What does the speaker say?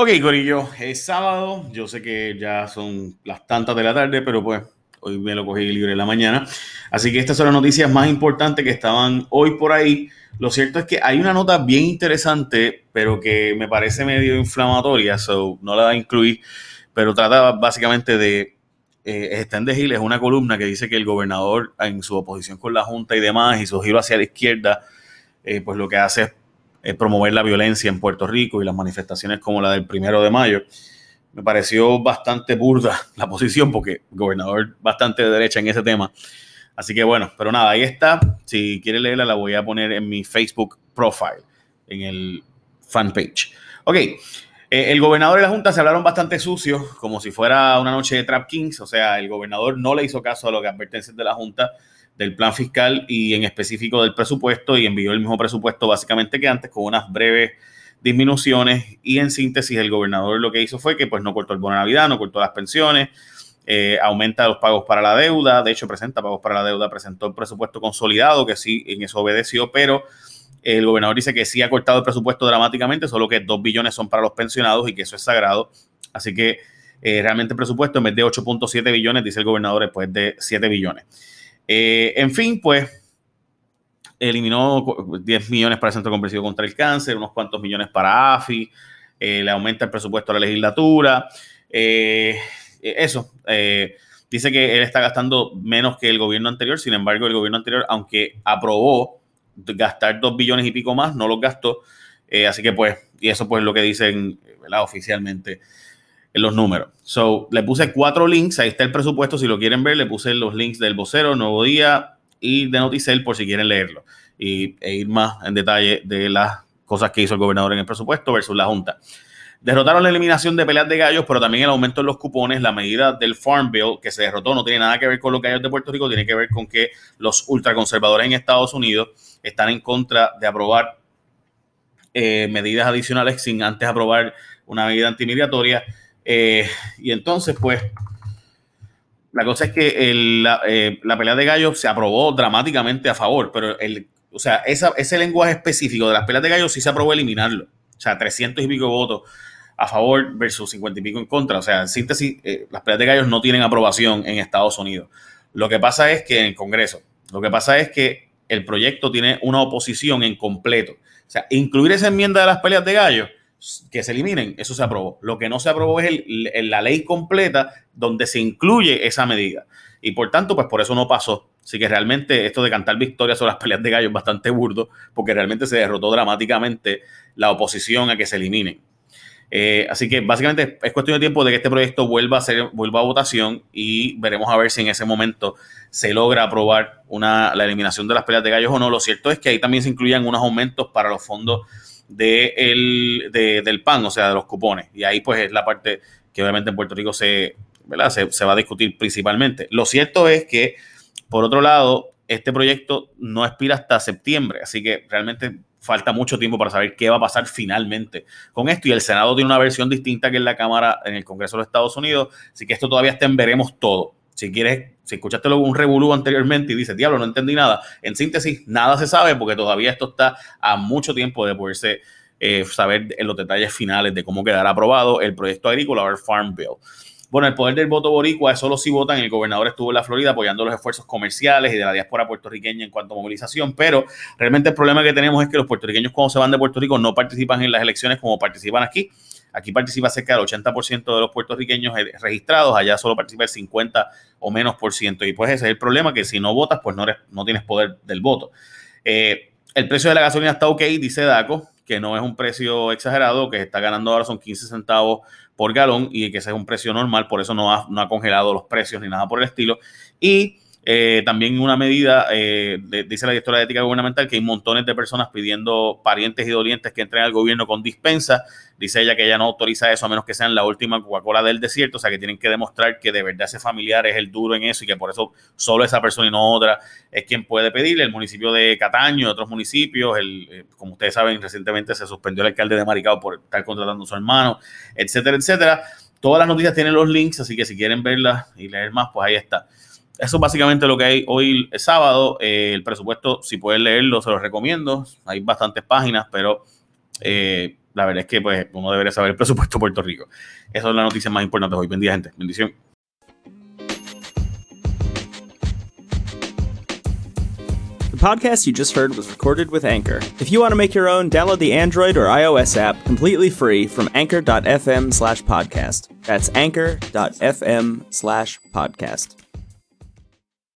Ok, Corillo, es sábado. Yo sé que ya son las tantas de la tarde, pero pues hoy me lo cogí libre en la mañana. Así que estas son las noticias más importantes que estaban hoy por ahí. Lo cierto es que hay una nota bien interesante, pero que me parece medio inflamatoria, so no la voy a incluir, pero trata básicamente de eh, está de Gil, es una columna que dice que el gobernador en su oposición con la Junta y demás y su giro hacia la izquierda, eh, pues lo que hace es promover la violencia en Puerto Rico y las manifestaciones como la del primero de mayo. Me pareció bastante burda la posición porque gobernador bastante de derecha en ese tema. Así que bueno, pero nada, ahí está. Si quiere leerla, la voy a poner en mi Facebook profile, en el fanpage. Ok, eh, el gobernador y la Junta se hablaron bastante sucios, como si fuera una noche de Trap Kings. O sea, el gobernador no le hizo caso a que advertencias de la Junta del plan fiscal y en específico del presupuesto y envió el mismo presupuesto básicamente que antes con unas breves disminuciones y en síntesis el gobernador lo que hizo fue que pues no cortó el bono de Navidad, no cortó las pensiones, eh, aumenta los pagos para la deuda, de hecho presenta pagos para la deuda, presentó el presupuesto consolidado que sí en eso obedeció, pero el gobernador dice que sí ha cortado el presupuesto dramáticamente, solo que dos billones son para los pensionados y que eso es sagrado, así que eh, realmente el presupuesto en vez de 8.7 billones, dice el gobernador, después de 7 billones. Eh, en fin, pues eliminó 10 millones para el Centro Comprensivo contra el Cáncer, unos cuantos millones para AFI, eh, le aumenta el presupuesto a la legislatura. Eh, eso, dice que él está gastando menos que el gobierno anterior, sin embargo, el gobierno anterior, aunque aprobó gastar 2 billones y pico más, no los gastó. así que pues, y eso pues lo que dicen oficialmente los números. So, le puse cuatro links, ahí está el presupuesto, si lo quieren ver, le puse los links del vocero, Nuevo Día y de Noticel por si quieren leerlo y, e ir más en detalle de las cosas que hizo el gobernador en el presupuesto versus la Junta. Derrotaron la eliminación de peleas de gallos, pero también el aumento en los cupones, la medida del Farm Bill que se derrotó no tiene nada que ver con los gallos de Puerto Rico, tiene que ver con que los ultraconservadores en Estados Unidos están en contra de aprobar eh, medidas adicionales sin antes aprobar una medida antimigratoria eh, y entonces, pues, la cosa es que eh, la, pelea de gallos se aprobó dramáticamente a favor, pero el, o sea, ese lenguaje específico de las peleas de gallos sí se aprobó eliminarlo. O sea, 300 y pico votos a favor versus 50 y pico en contra. O sea, en síntesis, eh, las peleas de gallos no tienen aprobación en Estados Unidos. Lo que pasa es que en el Congreso, lo que pasa es que el proyecto tiene una oposición en completo. O sea, incluir esa enmienda de las peleas de gallos que se eliminen, eso se aprobó. Lo que no se aprobó es la ley completa donde se incluye esa medida. Y por tanto, pues por eso no pasó. Así que realmente esto de cantar victoria sobre las peleas de gallo es bastante burdo, porque realmente se derrotó dramáticamente la oposición a que se eliminen. Eh, así que básicamente es cuestión de tiempo de que este proyecto vuelva a ser, vuelva a votación y veremos a ver si en ese momento se logra aprobar una, la eliminación de las peleas de gallos o no. Lo cierto es que ahí también se incluían unos aumentos para los fondos de el, del PAN, o sea, de los cupones. Y ahí pues es la parte que obviamente en Puerto Rico se, ¿verdad? se, va a discutir principalmente. Lo cierto es que, por otro lado, este proyecto no expira hasta septiembre, así que realmente falta mucho tiempo para saber qué va a pasar finalmente con esto. Y el Senado tiene una versión distinta que en la Cámara, en el Congreso de los Estados Unidos, así que esto todavía está en veremos todo. Si quieres, si escuchaste un revolú anteriormente y dices, diablo, no entendí nada, en síntesis, nada se sabe porque todavía esto está a mucho tiempo de poderse eh, saber en los detalles finales de cómo quedará aprobado el proyecto agrícola o el Farm Bill. Bueno, el poder del voto boricua es solo si votan. El gobernador estuvo en la Florida apoyando los esfuerzos comerciales y de la diáspora puertorriqueña en cuanto a movilización, pero realmente el problema que tenemos es que los puertorriqueños cuando se van de Puerto Rico no participan en las elecciones como participan aquí. Aquí participa cerca del 80% de los puertorriqueños registrados, allá solo participa el 50 o menos por ciento. Y pues ese es el problema, que si no votas, pues no, no tienes poder del voto. Eh, el precio de la gasolina está ok, dice DACO, que no es un precio exagerado, que está ganando ahora son 15 centavos por galón y que ese es un precio normal, por eso no ha, no ha congelado los precios ni nada por el estilo. Y eh, también una medida, eh, dice la directora de ética gubernamental, que hay montones de personas pidiendo parientes y dolientes que entren al gobierno con dispensa. Dice ella que ella no autoriza eso a menos que sean la última Coca-Cola del desierto, o sea que tienen que demostrar que de verdad ese familiar es el duro en eso y que por eso solo esa persona y no otra es quien puede pedirle. El municipio de Cataño otros municipios, el, eh, como ustedes saben, recientemente se suspendió el alcalde de Maricao por estar contratando a su hermano, etcétera, etcétera. Todas las noticias tienen los links, así que si quieren verlas y leer más, pues ahí está. Eso es básicamente lo que hay hoy es sábado. Eh, el presupuesto, si pueden leerlo, se los recomiendo. Hay bastantes páginas, pero eh, la verdad es que pues uno debería saber el presupuesto de Puerto Rico. Esa es la noticia más importante hoy. Buen gente. Bendición. The podcast you just heard was recorded with Anchor. If you want to make your own, download the Android or iOS app completely free from anchor.fm slash podcast. That's anchor.fm slash podcast.